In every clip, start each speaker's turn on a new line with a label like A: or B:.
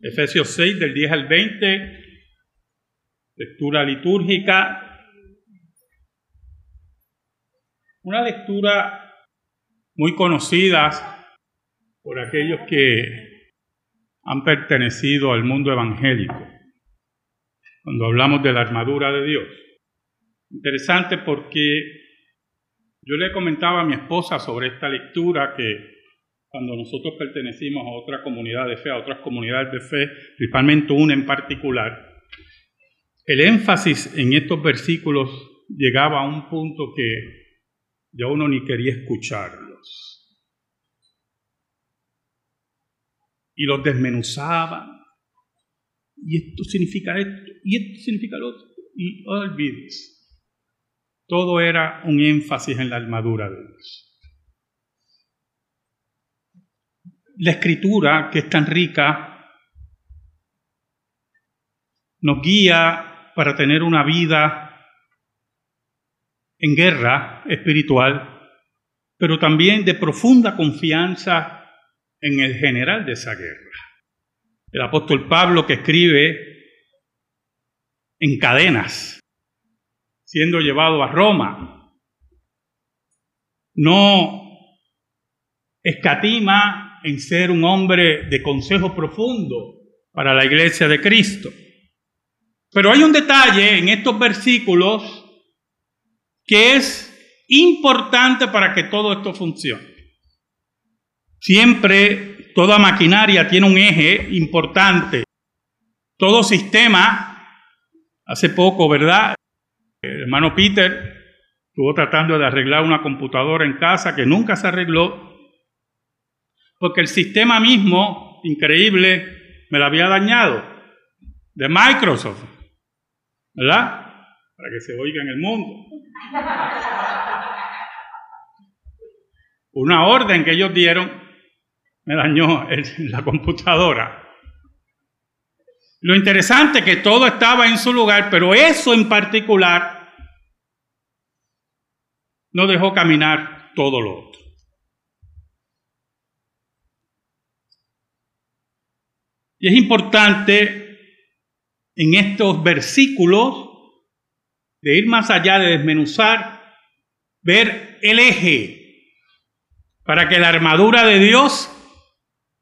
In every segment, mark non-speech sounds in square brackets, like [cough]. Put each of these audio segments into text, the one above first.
A: Efesios 6 del 10 al 20, lectura litúrgica. Una lectura muy conocida por aquellos que han pertenecido al mundo evangélico, cuando hablamos de la armadura de Dios. Interesante porque yo le comentaba a mi esposa sobre esta lectura que cuando nosotros pertenecimos a otra comunidad de fe, a otras comunidades de fe, principalmente una en particular, el énfasis en estos versículos llegaba a un punto que ya uno ni quería escucharlos. Y los desmenuzaban. Y esto significa esto, y esto significa lo otro. Y olvides. Todo era un énfasis en la armadura de Dios. La escritura, que es tan rica, nos guía para tener una vida en guerra espiritual, pero también de profunda confianza en el general de esa guerra. El apóstol Pablo que escribe en cadenas, siendo llevado a Roma, no escatima en ser un hombre de consejo profundo para la iglesia de Cristo. Pero hay un detalle en estos versículos que es importante para que todo esto funcione. Siempre toda maquinaria tiene un eje importante. Todo sistema, hace poco, ¿verdad? El hermano Peter estuvo tratando de arreglar una computadora en casa que nunca se arregló porque el sistema mismo, increíble, me lo había dañado, de Microsoft, ¿verdad? Para que se oiga en el mundo. Una orden que ellos dieron me dañó la computadora. Lo interesante es que todo estaba en su lugar, pero eso en particular no dejó caminar todo lo otro. Y es importante en estos versículos de ir más allá de desmenuzar, ver el eje para que la armadura de Dios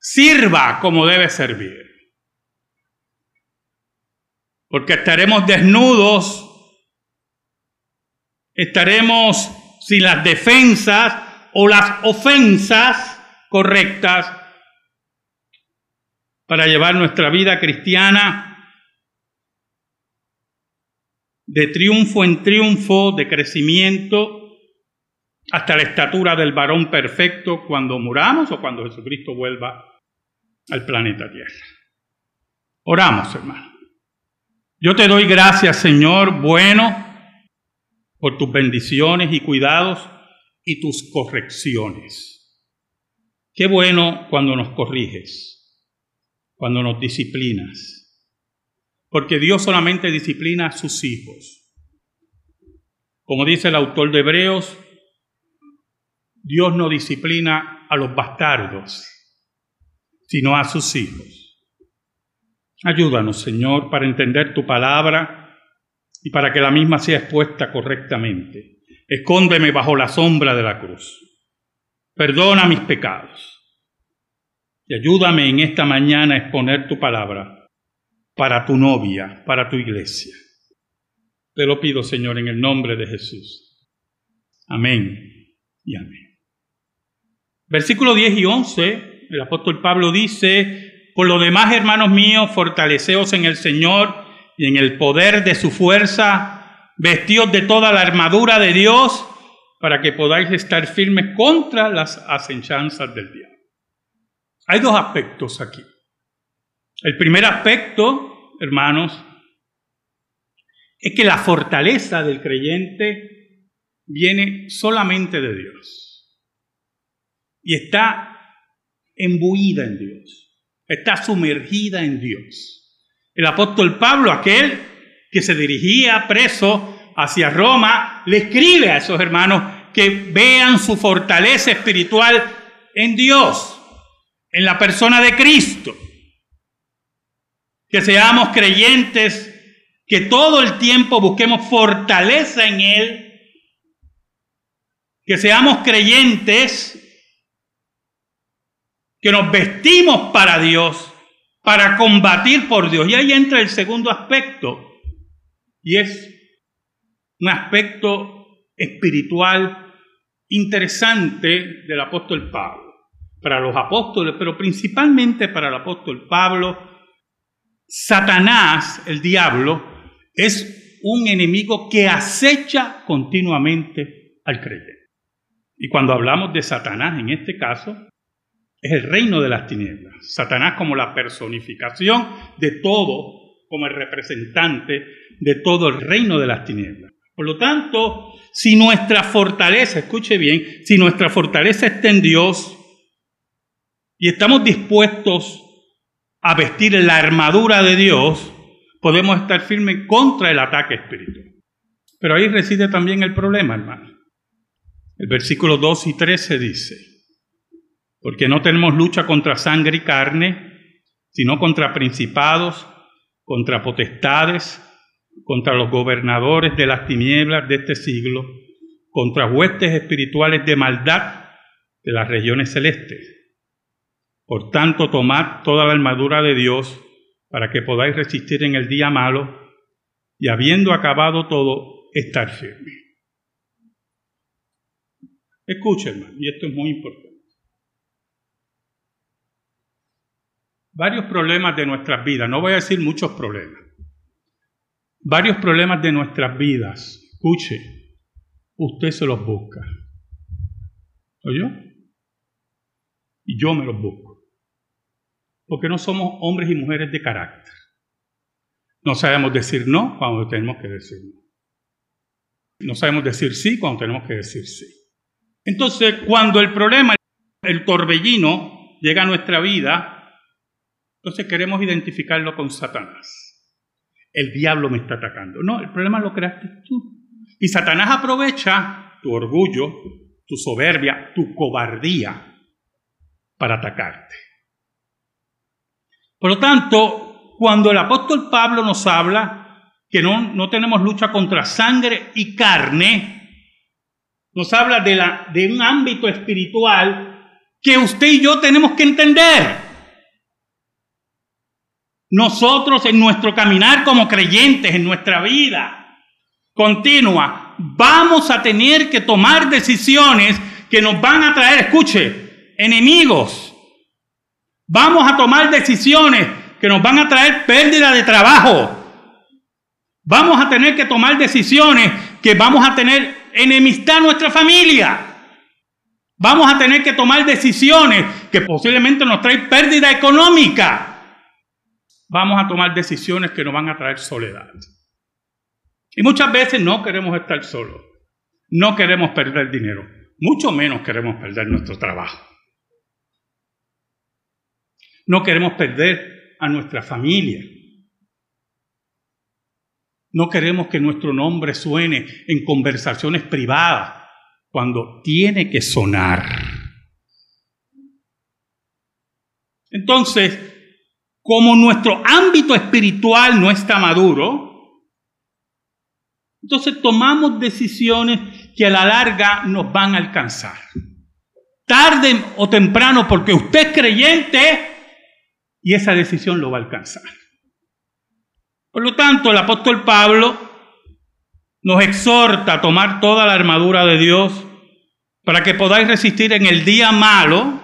A: sirva como debe servir. Porque estaremos desnudos, estaremos sin las defensas o las ofensas correctas para llevar nuestra vida cristiana de triunfo en triunfo, de crecimiento, hasta la estatura del varón perfecto cuando muramos o cuando Jesucristo vuelva al planeta Tierra. Oramos, hermano. Yo te doy gracias, Señor, bueno, por tus bendiciones y cuidados y tus correcciones. Qué bueno cuando nos corriges cuando nos disciplinas. Porque Dios solamente disciplina a sus hijos. Como dice el autor de Hebreos, Dios no disciplina a los bastardos, sino a sus hijos. Ayúdanos, Señor, para entender tu palabra y para que la misma sea expuesta correctamente. Escóndeme bajo la sombra de la cruz. Perdona mis pecados y ayúdame en esta mañana a exponer tu palabra para tu novia, para tu iglesia. Te lo pido, Señor, en el nombre de Jesús. Amén y amén. Versículo 10 y 11, el apóstol Pablo dice, por lo demás, hermanos míos, fortaleceos en el Señor y en el poder de su fuerza, vestidos de toda la armadura de Dios, para que podáis estar firmes contra las asechanzas del diablo. Hay dos aspectos aquí. El primer aspecto, hermanos, es que la fortaleza del creyente viene solamente de Dios. Y está embuida en Dios. Está sumergida en Dios. El apóstol Pablo, aquel que se dirigía preso hacia Roma, le escribe a esos hermanos que vean su fortaleza espiritual en Dios en la persona de Cristo. que seamos creyentes, que todo el tiempo busquemos fortaleza en Él, que seamos creyentes, que nos vestimos para Dios, para combatir por Dios. Y ahí entra el segundo aspecto, y es un aspecto espiritual interesante del apóstol Pablo. Para los apóstoles, pero principalmente para el apóstol Pablo, Satanás, el diablo, es un enemigo que acecha continuamente al creyente. Y cuando hablamos de Satanás en este caso, es el reino de las tinieblas. Satanás como la personificación de todo, como el representante de todo el reino de las tinieblas. Por lo tanto, si nuestra fortaleza, escuche bien, si nuestra fortaleza está en Dios y estamos dispuestos a vestir la armadura de Dios, podemos estar firmes contra el ataque espiritual. Pero ahí reside también el problema, hermano. El versículo 2 y 13 dice, porque no tenemos lucha contra sangre y carne, sino contra principados, contra potestades, contra los gobernadores de las tinieblas de este siglo, contra huestes espirituales de maldad de las regiones celestes. Por tanto, tomad toda la armadura de Dios para que podáis resistir en el día malo y habiendo acabado todo, estar firme. Escuchen, y esto es muy importante. Varios problemas de nuestras vidas, no voy a decir muchos problemas, varios problemas de nuestras vidas, escuche, usted se los busca. ¿Oyó? Y yo me los busco porque no somos hombres y mujeres de carácter. No sabemos decir no cuando tenemos que decir no. No sabemos decir sí cuando tenemos que decir sí. Entonces, cuando el problema, el torbellino, llega a nuestra vida, entonces queremos identificarlo con Satanás. El diablo me está atacando. No, el problema lo creaste tú. Y Satanás aprovecha tu orgullo, tu soberbia, tu cobardía para atacarte. Por lo tanto, cuando el apóstol Pablo nos habla que no, no tenemos lucha contra sangre y carne, nos habla de, la, de un ámbito espiritual que usted y yo tenemos que entender. Nosotros en nuestro caminar como creyentes, en nuestra vida continua, vamos a tener que tomar decisiones que nos van a traer, escuche, enemigos Vamos a tomar decisiones que nos van a traer pérdida de trabajo. Vamos a tener que tomar decisiones que vamos a tener enemistad en nuestra familia. Vamos a tener que tomar decisiones que posiblemente nos traen pérdida económica. Vamos a tomar decisiones que nos van a traer soledad. Y muchas veces no queremos estar solos. No queremos perder dinero. Mucho menos queremos perder nuestro trabajo. No queremos perder a nuestra familia. No queremos que nuestro nombre suene en conversaciones privadas cuando tiene que sonar. Entonces, como nuestro ámbito espiritual no está maduro, entonces tomamos decisiones que a la larga nos van a alcanzar. Tarde o temprano, porque usted es creyente, y esa decisión lo va a alcanzar. Por lo tanto, el apóstol Pablo nos exhorta a tomar toda la armadura de Dios para que podáis resistir en el día malo,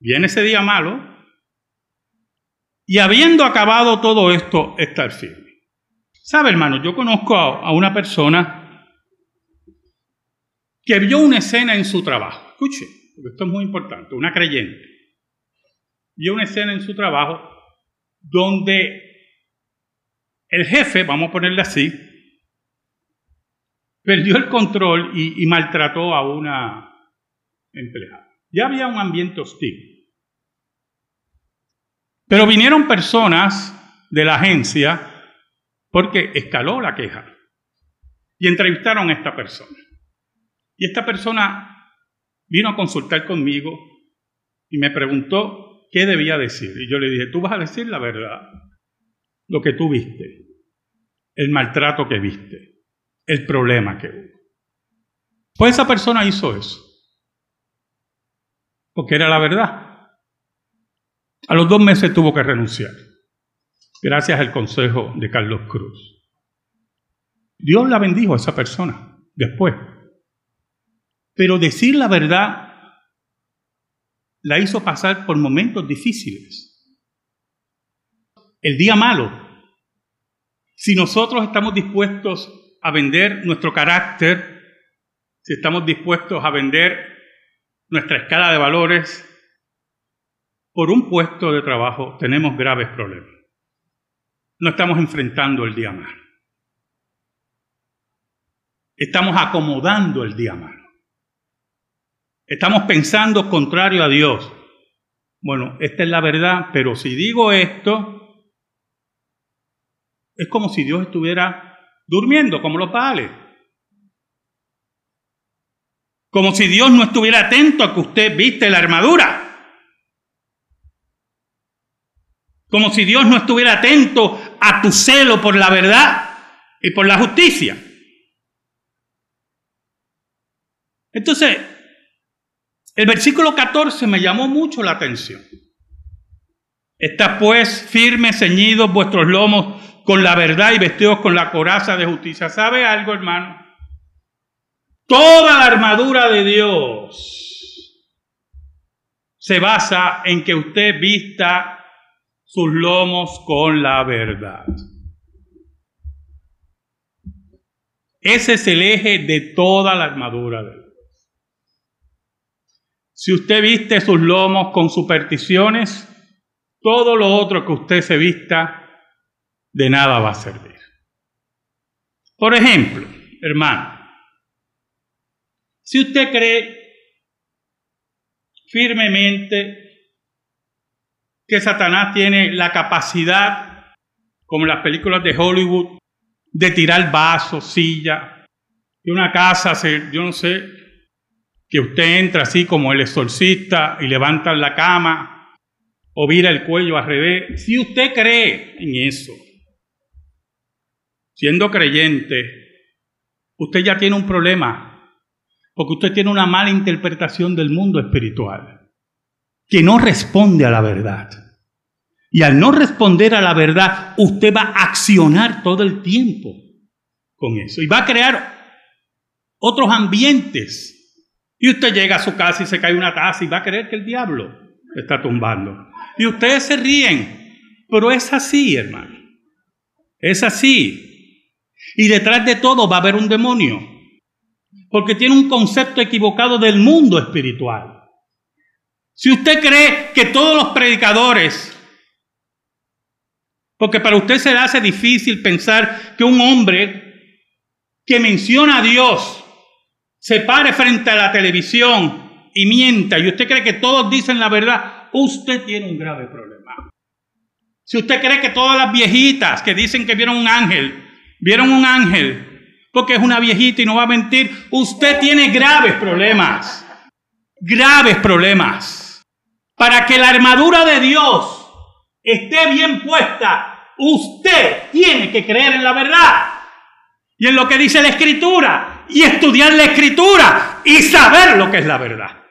A: viene ese día malo, y habiendo acabado todo esto, estar firme. ¿Sabe, hermano? Yo conozco a una persona que vio una escena en su trabajo. Escuche, porque esto es muy importante, una creyente vio una escena en su trabajo donde el jefe, vamos a ponerle así, perdió el control y, y maltrató a una empleada. Ya había un ambiente hostil. Pero vinieron personas de la agencia porque escaló la queja y entrevistaron a esta persona. Y esta persona vino a consultar conmigo y me preguntó qué debía decir. Y yo le dije, tú vas a decir la verdad. lo que tú viste, el maltrato que viste, el problema que hubo. Pues esa persona hizo eso, porque era la verdad. A los dos meses tuvo que renunciar, gracias al consejo de Carlos Cruz. Dios la bendijo a esa persona después. Pero decir la verdad la hizo pasar por momentos difíciles. El día malo. Si nosotros estamos dispuestos a vender nuestro carácter, si estamos dispuestos a vender nuestra escala de valores por un puesto de trabajo, tenemos graves problemas. No estamos enfrentando el día malo. Estamos acomodando el día malo. Estamos pensando contrario a Dios. Bueno, esta es la verdad, pero si digo esto, es como si Dios estuviera durmiendo, como los pales. Como si Dios no estuviera atento a que usted viste la armadura. Como si Dios no estuviera atento a tu celo por la verdad y por la justicia. Entonces, el versículo 14 me llamó mucho la atención. Está pues firme, ceñidos vuestros lomos con la verdad y vestidos con la coraza de justicia. ¿Sabe algo, hermano? Toda la armadura de Dios se basa en que usted vista sus lomos con la verdad. Ese es el eje de toda la armadura de Dios. Si usted viste sus lomos con supersticiones, todo lo otro que usted se vista, de nada va a servir. Por ejemplo, hermano, si usted cree firmemente que Satanás tiene la capacidad, como en las películas de Hollywood, de tirar vasos, silla, de una casa, yo no sé, que usted entra así como el exorcista y levanta la cama o vira el cuello al revés, si usted cree en eso, siendo creyente, usted ya tiene un problema, porque usted tiene una mala interpretación del mundo espiritual, que no responde a la verdad. Y al no responder a la verdad, usted va a accionar todo el tiempo con eso y va a crear otros ambientes y usted llega a su casa y se cae una taza y va a creer que el diablo está tumbando. Y ustedes se ríen, pero es así, hermano. Es así. Y detrás de todo va a haber un demonio, porque tiene un concepto equivocado del mundo espiritual. Si usted cree que todos los predicadores, porque para usted se le hace difícil pensar que un hombre que menciona a Dios se pare frente a la televisión y mienta y usted cree que todos dicen la verdad, usted tiene un grave problema. Si usted cree que todas las viejitas que dicen que vieron un ángel, vieron un ángel porque es una viejita y no va a mentir, usted tiene graves problemas. Graves problemas. Para que la armadura de Dios esté bien puesta, usted tiene que creer en la verdad y en lo que dice la escritura y estudiar la escritura y saber lo que es la verdad.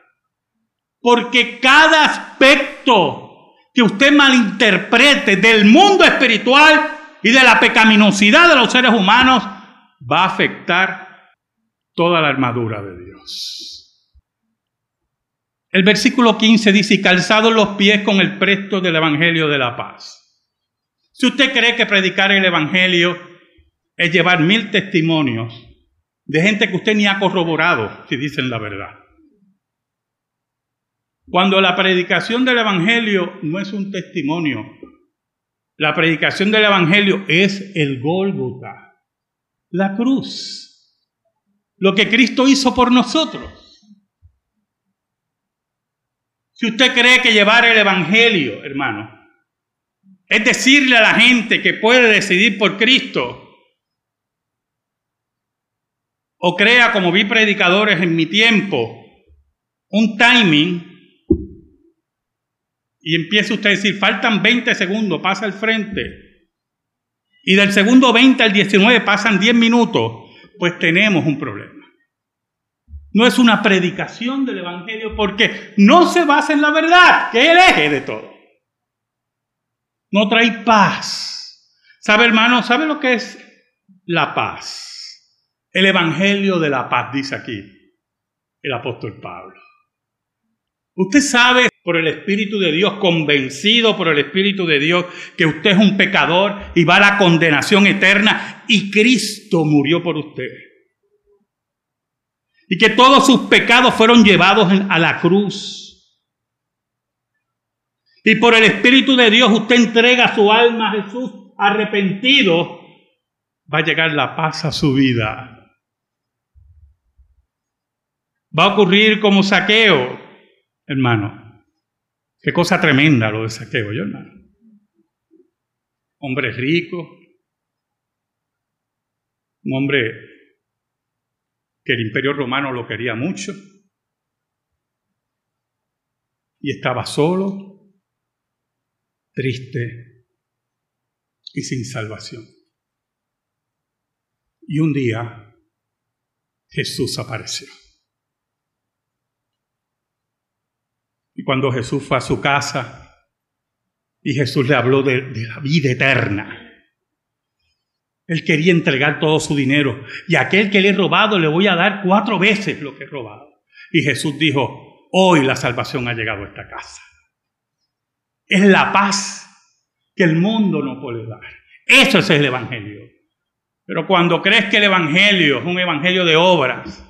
A: Porque cada aspecto que usted malinterprete del mundo espiritual y de la pecaminosidad de los seres humanos va a afectar toda la armadura de Dios. El versículo 15 dice, calzados los pies con el presto del Evangelio de la paz. Si usted cree que predicar el Evangelio es llevar mil testimonios, de gente que usted ni ha corroborado, si dicen la verdad. Cuando la predicación del Evangelio no es un testimonio, la predicación del Evangelio es el Gólgota, la cruz, lo que Cristo hizo por nosotros. Si usted cree que llevar el Evangelio, hermano, es decirle a la gente que puede decidir por Cristo, o crea, como vi predicadores en mi tiempo, un timing y empieza usted a decir, faltan 20 segundos, pasa al frente y del segundo 20 al 19 pasan 10 minutos, pues tenemos un problema. No es una predicación del Evangelio porque no se basa en la verdad, que es el eje de todo. No trae paz. ¿Sabe, hermano? ¿Sabe lo que es la paz? El Evangelio de la paz, dice aquí el apóstol Pablo. Usted sabe por el Espíritu de Dios, convencido por el Espíritu de Dios, que usted es un pecador y va a la condenación eterna y Cristo murió por usted. Y que todos sus pecados fueron llevados a la cruz. Y por el Espíritu de Dios usted entrega su alma a Jesús arrepentido, va a llegar la paz a su vida. Va a ocurrir como saqueo, hermano. Qué cosa tremenda lo de saqueo, yo hermano. Hombre rico, un hombre que el imperio romano lo quería mucho y estaba solo, triste y sin salvación. Y un día Jesús apareció. Y cuando Jesús fue a su casa y Jesús le habló de, la vida eterna, él quería entregar todo su dinero y aquel que le he robado le voy a dar cuatro veces lo que he robado. Y Jesús dijo, hoy la salvación ha llegado a esta casa. Es la paz que el mundo no puede dar. Eso es el Evangelio. Pero cuando crees que el Evangelio es un Evangelio de obras,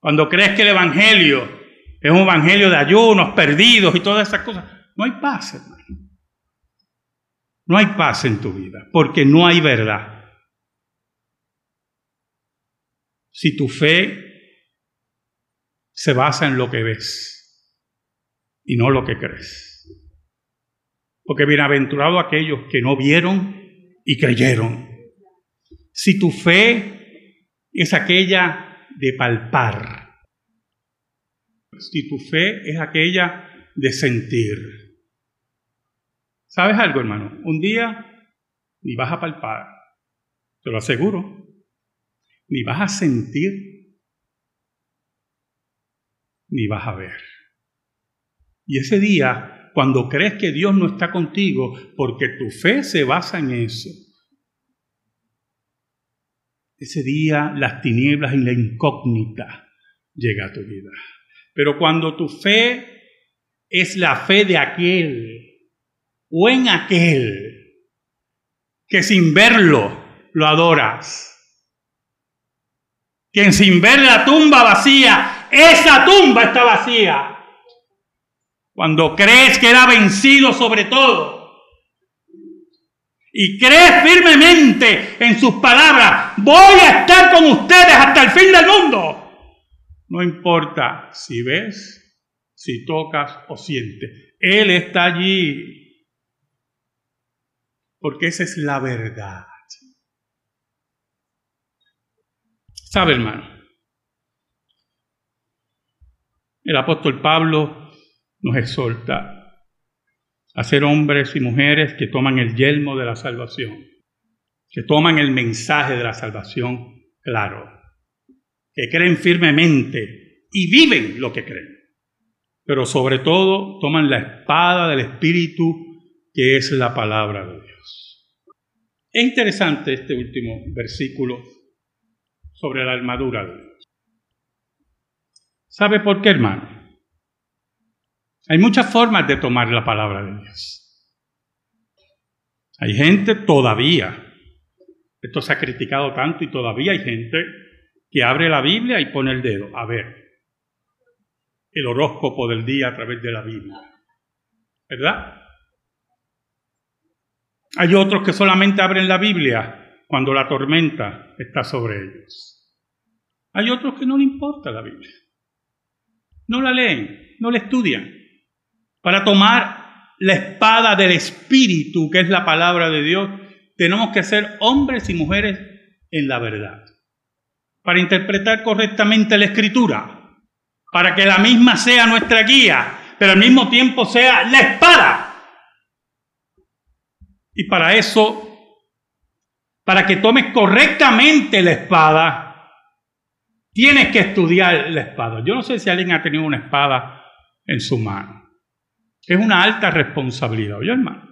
A: cuando crees que el Evangelio es un evangelio de ayunos, perdidos y todas esas cosas. No hay paz, hermano. No hay paz en tu vida, porque no hay verdad. Si tu fe se basa en lo que ves y no lo que crees. Porque bienaventurado aquellos que no vieron y creyeron. Si tu fe es aquella de palpar, si tu fe es aquella de sentir. ¿Sabes algo, hermano? Un día ni vas a palpar, te lo aseguro, ni vas a sentir, ni vas a ver. Y ese día, cuando crees que Dios no está contigo, porque tu fe se basa en eso, ese día las tinieblas y la incógnita llega a tu vida. Pero cuando tu fe es la fe de aquel o en aquel que sin verlo lo adoras, quien sin ver la tumba vacía, esa tumba está vacía. Cuando crees que era vencido sobre todo y crees firmemente en sus palabras, voy a estar con ustedes hasta el fin del mundo. No importa si ves, si tocas o sientes. Él está allí. Porque esa es la verdad. ¿Sabe, hermano? El apóstol Pablo nos exhorta a ser hombres y mujeres que toman el yelmo de la salvación, que toman el mensaje de la salvación claro que creen firmemente y viven lo que creen. Pero sobre todo toman la espada del Espíritu, que es la palabra de Dios. Es interesante este último versículo sobre la armadura de Dios. ¿Sabe por qué, hermano? Hay muchas formas de tomar la palabra de Dios. Hay gente todavía, esto se ha criticado tanto y todavía hay gente que abre la Biblia y pone el dedo. A ver, el horóscopo del día a través de la Biblia. ¿Verdad? Hay otros que solamente abren la Biblia cuando la tormenta está sobre ellos. Hay otros que no le importa la Biblia. No la leen, no la estudian. Para tomar la espada del Espíritu, que es la palabra de Dios, tenemos que ser hombres y mujeres en la verdad para interpretar correctamente la escritura, para que la misma sea nuestra guía, pero al mismo tiempo sea la espada. Y para eso para que tomes correctamente la espada, tienes que estudiar la espada. Yo no sé si alguien ha tenido una espada en su mano. Es una alta responsabilidad, oye hermano.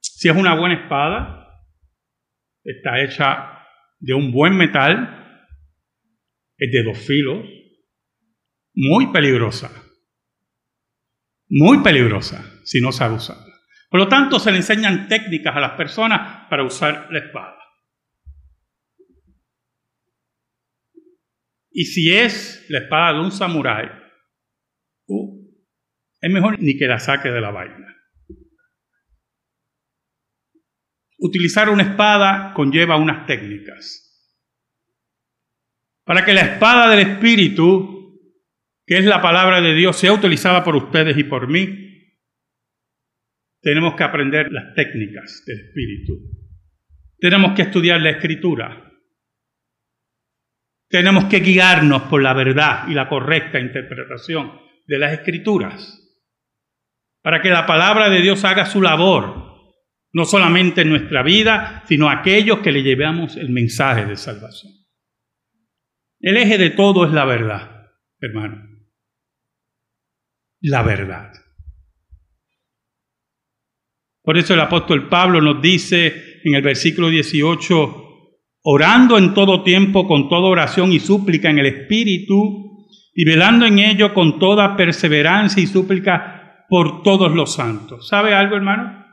A: Si es una buena espada, está hecha de un buen metal, es de dos filos, muy peligrosa, muy peligrosa si no sabe usarla. Por lo tanto, se le enseñan técnicas a las personas para usar la espada. Y si es la espada de un samurái, uh, es mejor ni que la saque de la vaina. Utilizar una espada conlleva unas técnicas. Para que la espada del Espíritu, que es la palabra de Dios, sea utilizada por ustedes y por mí, tenemos que aprender las técnicas del Espíritu. Tenemos que estudiar la Escritura. Tenemos que guiarnos por la verdad y la correcta interpretación de las Escrituras. Para que la palabra de Dios haga su labor no solamente en nuestra vida, sino a aquellos que le llevamos el mensaje de salvación. El eje de todo es la verdad, hermano. La verdad. Por eso el apóstol Pablo nos dice en el versículo 18, orando en todo tiempo con toda oración y súplica en el Espíritu, y velando en ello con toda perseverancia y súplica por todos los santos. ¿Sabe algo, hermano?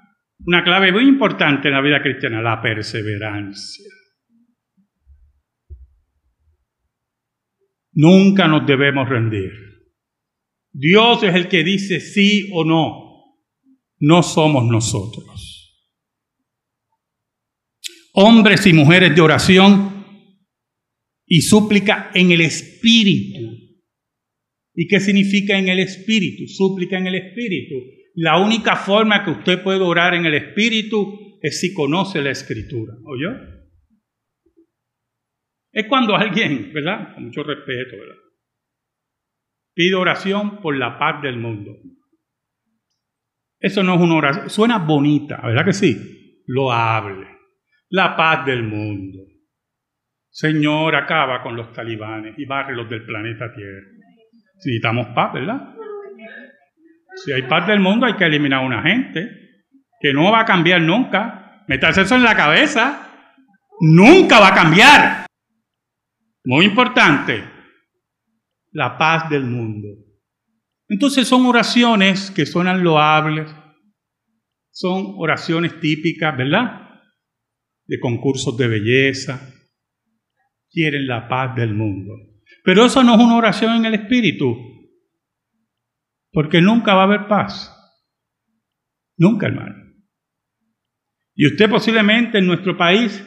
A: Una clave muy importante en la vida cristiana, la perseverancia. Nunca nos debemos rendir. Dios es el que dice sí o no. No somos nosotros. Hombres y mujeres de oración y súplica en el Espíritu. ¿Y qué significa en el Espíritu? Súplica en el Espíritu la única forma que usted puede orar en el Espíritu es si conoce la Escritura. ¿Oyó? Es cuando alguien, ¿verdad? Con mucho respeto, ¿verdad? Pide oración por la paz del mundo. Eso no es una oración, suena bonita, ¿verdad que sí? Lo hable. La paz del mundo. Señor, acaba con los talibanes y los del planeta Tierra. Necesitamos paz, ¿verdad? Si hay paz del mundo, hay que eliminar a una gente que no va a cambiar nunca. Metas eso en la cabeza. Nunca va a cambiar. Muy importante. La paz del mundo. Entonces son oraciones que suenan loables. Son oraciones típicas, ¿verdad? De concursos de belleza. Quieren la paz del mundo. Pero eso no es una oración en el espíritu. Porque nunca va a haber paz. Nunca, hermano. Y usted posiblemente en nuestro país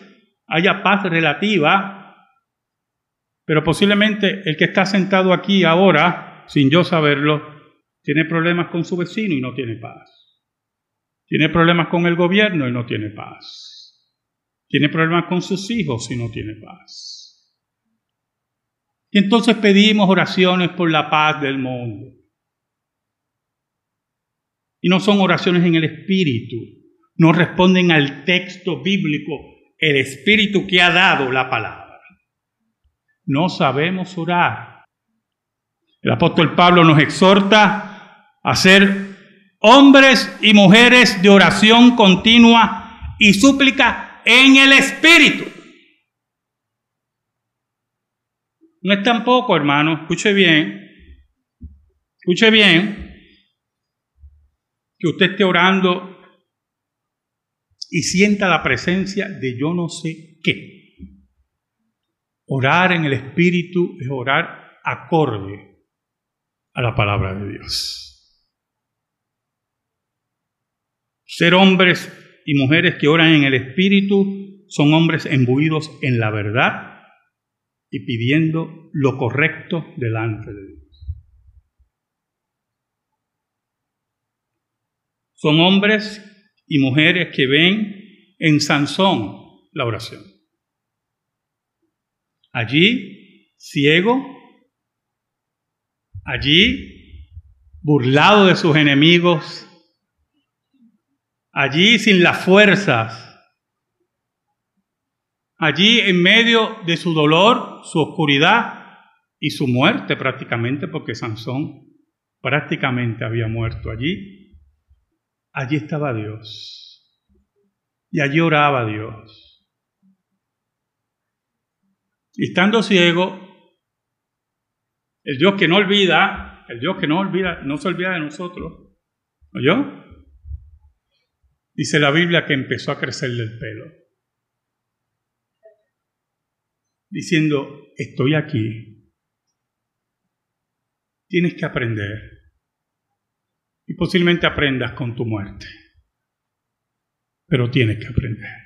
A: haya paz relativa, pero posiblemente el que está sentado aquí ahora, sin yo saberlo, tiene problemas con su vecino y no tiene paz. Tiene problemas con el gobierno y no tiene paz. Tiene problemas con sus hijos y no tiene paz. Y entonces pedimos oraciones por la paz del mundo. Y no son oraciones en el Espíritu. No responden al texto bíblico, el Espíritu que ha dado la palabra. No sabemos orar. El apóstol Pablo nos exhorta a ser hombres y mujeres de oración continua y súplica en el Espíritu. No es tampoco, hermano, escuche bien, escuche bien, que usted esté orando y sienta la presencia de yo no sé qué. Orar en el Espíritu es orar acorde a la palabra de Dios. Ser hombres y mujeres que oran en el Espíritu son hombres embuidos en la verdad y pidiendo lo correcto delante de Dios. Son hombres y mujeres que ven en Sansón la oración. Allí, ciego, allí, burlado de sus enemigos, allí sin las fuerzas allí en medio de su dolor, su oscuridad y su muerte prácticamente, porque Sansón prácticamente había muerto allí, allí estaba Dios. Y allí oraba Dios. Estando ciego, el Dios que no olvida, el Dios que no olvida, no se olvida de nosotros, ¿oyó? Dice la Biblia que empezó a crecerle el pelo. Diciendo, estoy aquí. Tienes que aprender. Y posiblemente aprendas con tu muerte. Pero tienes que aprender.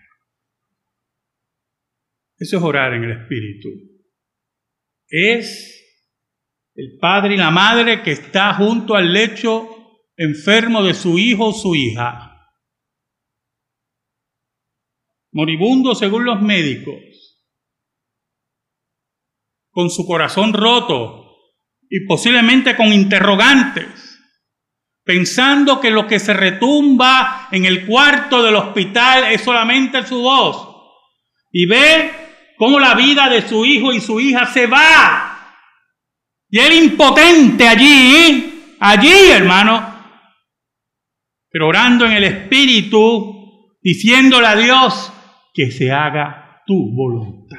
A: Eso es orar en el Espíritu. Es el padre y la madre que está junto al lecho enfermo de su hijo o su hija. Moribundo según los médicos, con su corazón roto y posiblemente con interrogantes, pensando que lo que se retumba en el cuarto del hospital es solamente su voz, y ve cómo la vida de su hijo y su hija se va. Y él impotente allí, allí hermano, pero orando en el Espíritu, diciéndole a Dios, que se haga tu voluntad.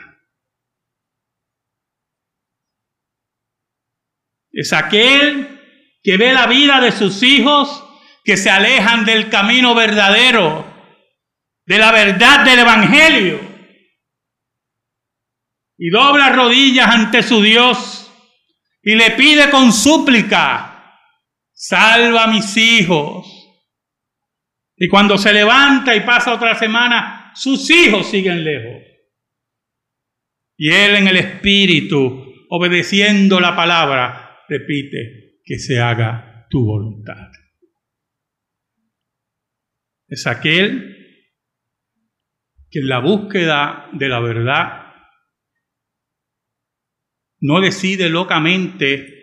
A: Es aquel que ve la vida de sus hijos que se alejan del camino verdadero, de la verdad del Evangelio, y dobla rodillas ante su Dios y le pide con súplica, salva a mis hijos. Y cuando se levanta y pasa otra semana, sus hijos siguen lejos. Y él en el Espíritu, obedeciendo la palabra, repite, que se haga tu voluntad. Es aquel que en la búsqueda de la verdad no decide locamente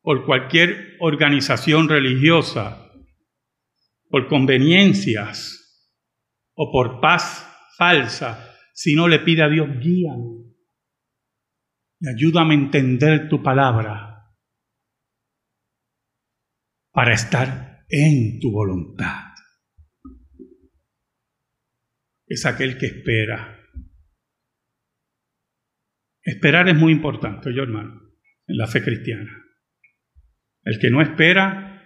A: por cualquier organización religiosa, por conveniencias, o por paz falsa, sino le pide a Dios, guíame y ayúdame a entender tu palabra para estar en tu voluntad. Es aquel que espera. Esperar es muy importante, yo hermano, en la fe cristiana. El que no espera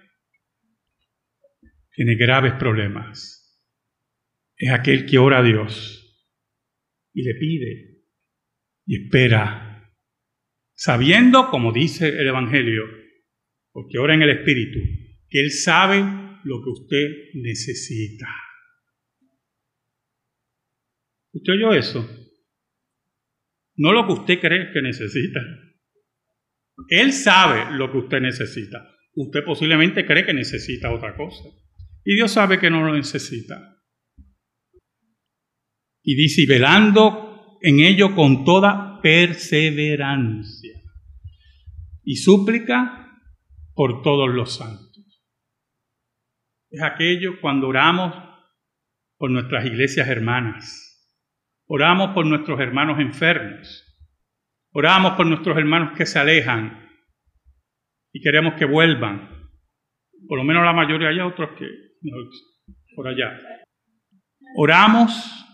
A: tiene graves problemas es aquel que ora a Dios y le pide y espera, sabiendo, como dice el Evangelio, porque ora en el Espíritu, que Él sabe lo que usted necesita. ¿Usted oyó eso? No lo que usted cree que necesita. Él sabe lo que usted necesita. Usted posiblemente cree que necesita otra cosa. Y Dios sabe que no lo necesita. Y dice, velando en ello con toda perseverancia y súplica por todos los santos. Es aquello cuando oramos por nuestras iglesias hermanas, oramos por nuestros hermanos enfermos, oramos por nuestros hermanos que se alejan y queremos que vuelvan. Por lo menos la mayoría, hay otros que por allá. Oramos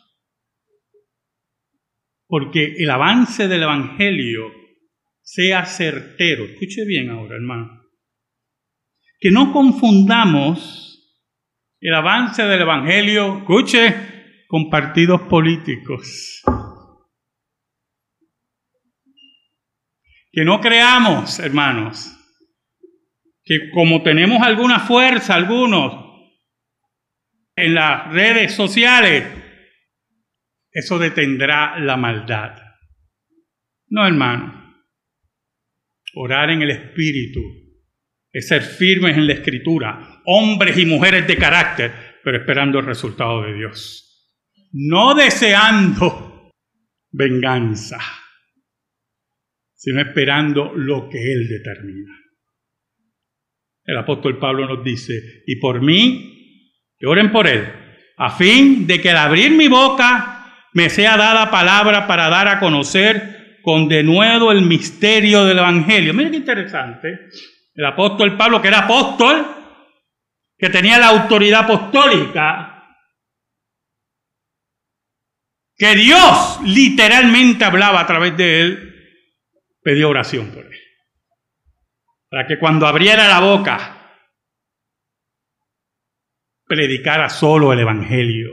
A: porque el avance del Evangelio sea certero. Escuche bien ahora, hermano. Que no confundamos el avance del Evangelio, escuche, con partidos políticos. Que no creamos, hermanos, que como tenemos alguna fuerza, algunos, en las redes sociales, eso detendrá la maldad. No, hermano. Orar en el Espíritu es ser firmes en la Escritura, hombres y mujeres de carácter, pero esperando el resultado de Dios. No deseando venganza, sino esperando lo que Él determina. El apóstol Pablo nos dice, y por mí, que oren por Él, a fin de que al abrir mi boca me sea dada palabra para dar a conocer con denuedo el misterio del Evangelio. Miren qué interesante. El apóstol Pablo, que era apóstol, que tenía la autoridad apostólica, que Dios literalmente hablaba a través de él, pidió oración por él. Para que cuando abriera la boca, predicara solo el Evangelio.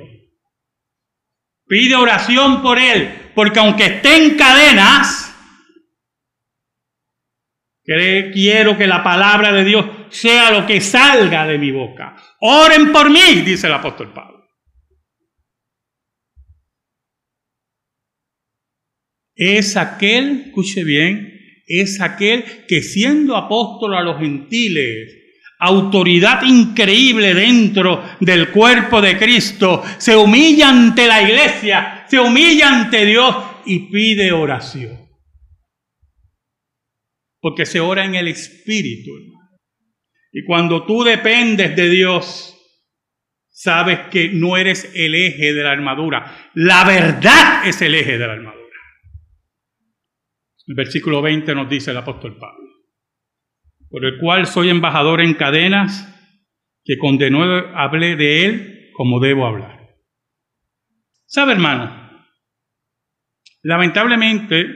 A: Pide oración por él, porque aunque esté en cadenas, quiero que la palabra de Dios sea lo que salga de mi boca. Oren por mí, dice el apóstol Pablo. Es aquel, escuche bien, es aquel que siendo apóstol a los gentiles, autoridad increíble dentro del cuerpo de Cristo, se humilla ante la iglesia, se humilla ante Dios y pide oración. Porque se ora en el Espíritu. Y cuando tú dependes de Dios, sabes que no eres el eje de la armadura. La verdad es el eje de la armadura. El versículo 20 nos dice el apóstol Pablo, por el cual soy embajador en cadenas, que con denuedo hablé de él como debo hablar. ¿Sabe, hermano? Lamentablemente,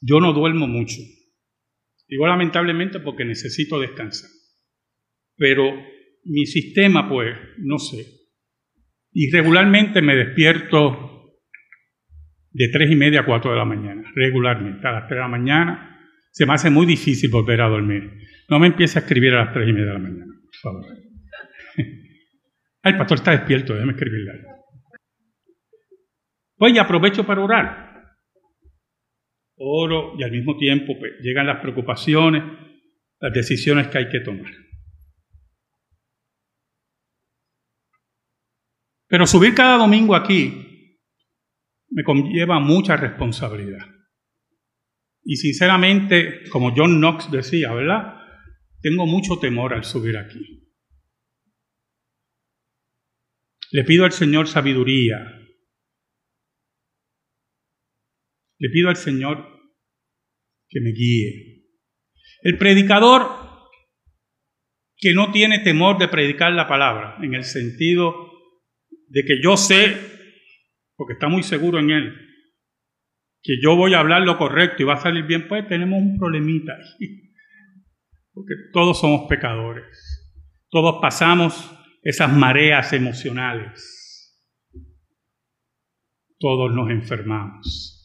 A: yo no duermo mucho. Digo lamentablemente porque necesito descansar. Pero mi sistema, pues, no sé. Y regularmente me despierto de tres y media a cuatro de la mañana, regularmente, a las tres de la mañana. Se me hace muy difícil volver a dormir. No me empiece a escribir a las tres y media de la mañana, por favor. el pastor está despierto, déjeme escribirle. Pues aprovecho para orar. Oro y al mismo tiempo pues, llegan las preocupaciones, las decisiones que hay que tomar. Pero subir cada domingo aquí me conlleva mucha responsabilidad. Y sinceramente, como John Knox decía, ¿verdad? Tengo mucho temor al subir aquí. Le pido al Señor sabiduría. Le pido al Señor que me guíe. El predicador que no tiene temor de predicar la palabra, en el sentido de que yo sé porque está muy seguro en él, que yo voy a hablar lo correcto y va a salir bien, pues tenemos un problemita ahí. [laughs] Porque todos somos pecadores. Todos pasamos esas mareas emocionales. Todos nos enfermamos.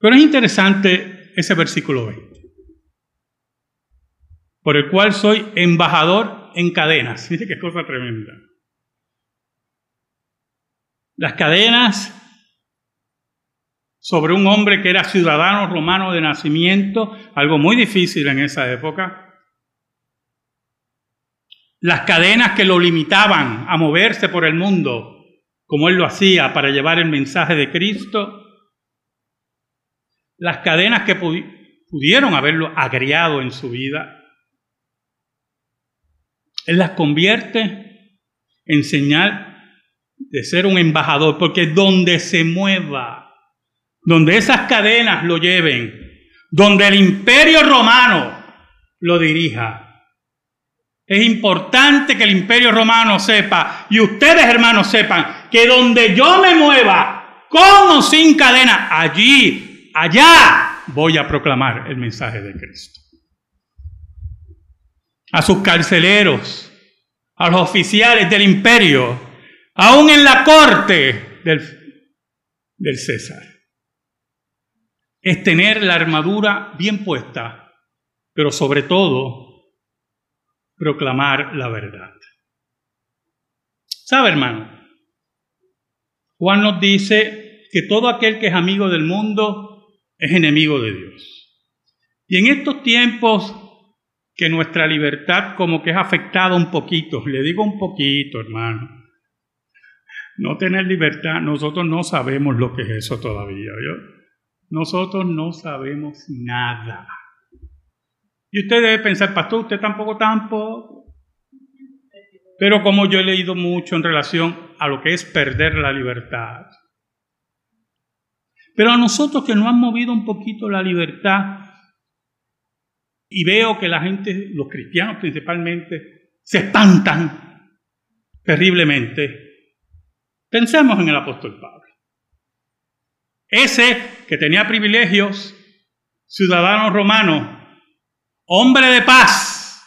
A: Pero es interesante ese versículo 20. Por el cual soy embajador en cadenas. [laughs] Mire qué cosa tremenda. Las cadenas sobre un hombre que era ciudadano romano de nacimiento, algo muy difícil en esa época. Las cadenas que lo limitaban a moverse por el mundo, como él lo hacía para llevar el mensaje de Cristo. Las cadenas que pudieron haberlo agriado en su vida. Él las convierte en señal de ser un embajador, porque donde se mueva, donde esas cadenas lo lleven, donde el imperio romano lo dirija, es importante que el imperio romano sepa, y ustedes hermanos sepan, que donde yo me mueva, con o sin cadena, allí, allá, voy a proclamar el mensaje de Cristo. A sus carceleros, a los oficiales del imperio, aún en la corte del, César. Es tener la armadura bien puesta, pero sobre todo proclamar la verdad. ¿Sabe, hermano? Juan nos dice que todo aquel que es amigo del mundo es enemigo de Dios. Y en estos tiempos que nuestra libertad como que es afectada un poquito, le digo un poquito, hermano, no tener libertad, nosotros no sabemos lo que es eso todavía. Nosotros no sabemos nada. Y usted debe pensar, pastor, usted tampoco tampoco. Pero como yo he leído mucho en relación a lo que es perder la libertad. Pero a nosotros que nos han movido un poquito la libertad, y veo que la gente, los cristianos principalmente, se espantan terriblemente. Pensemos en el apóstol Pablo. Ese que tenía privilegios, ciudadano romano, hombre de paz,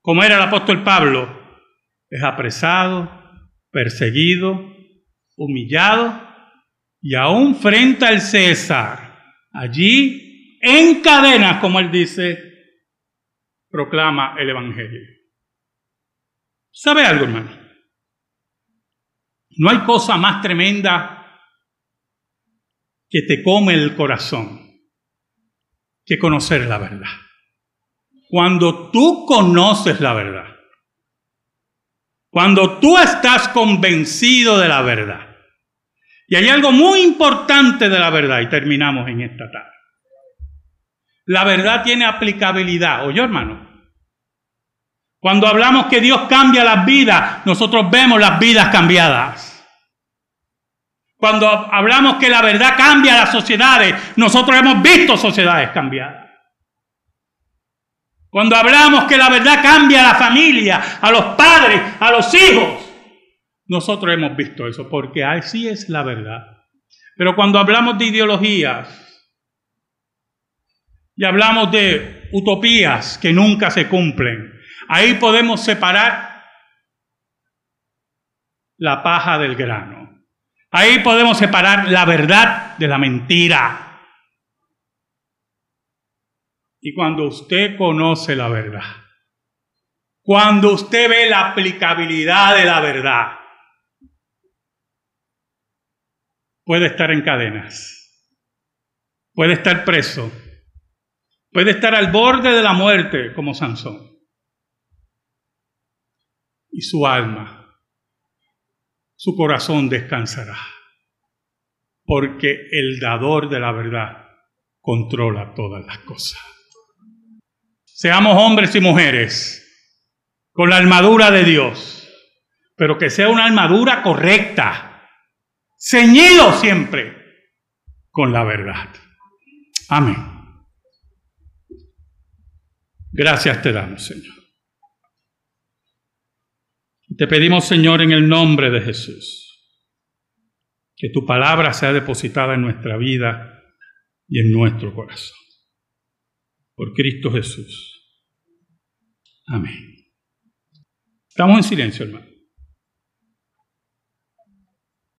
A: como era el apóstol Pablo, es apresado, perseguido, humillado y aún frente al César, allí en cadenas, como él dice, proclama el Evangelio. ¿Sabe algo, hermano? No hay cosa más tremenda que te come el corazón que conocer la verdad. Cuando tú conoces la verdad, cuando tú estás convencido de la verdad, y hay algo muy importante de la verdad, y terminamos en esta tarde. La verdad tiene aplicabilidad. Oye, hermano. Cuando hablamos que Dios cambia las vidas, nosotros vemos las vidas cambiadas. Cuando hablamos que la verdad cambia las sociedades, nosotros hemos visto sociedades cambiadas. Cuando hablamos que la verdad cambia a la familia, a los padres, a los hijos, nosotros hemos visto eso, porque así es la verdad. Pero cuando hablamos de ideologías, y hablamos de utopías que nunca se cumplen. Ahí podemos separar la paja del grano. Ahí podemos separar la verdad de la mentira. Y cuando usted conoce la verdad, cuando usted ve la aplicabilidad de la verdad, puede estar en cadenas, puede estar preso, Puede estar al borde de la muerte como Sansón. Y su alma, su corazón descansará. Porque el dador de la verdad controla todas las cosas. Seamos hombres y mujeres con la armadura de Dios, pero que sea una armadura correcta, ceñido siempre con la verdad. Amén. Gracias te damos, Señor. Te pedimos, Señor, en el nombre de Jesús, que tu palabra sea depositada en nuestra vida y en nuestro corazón. Por Cristo Jesús. Amén. Estamos en silencio, hermano.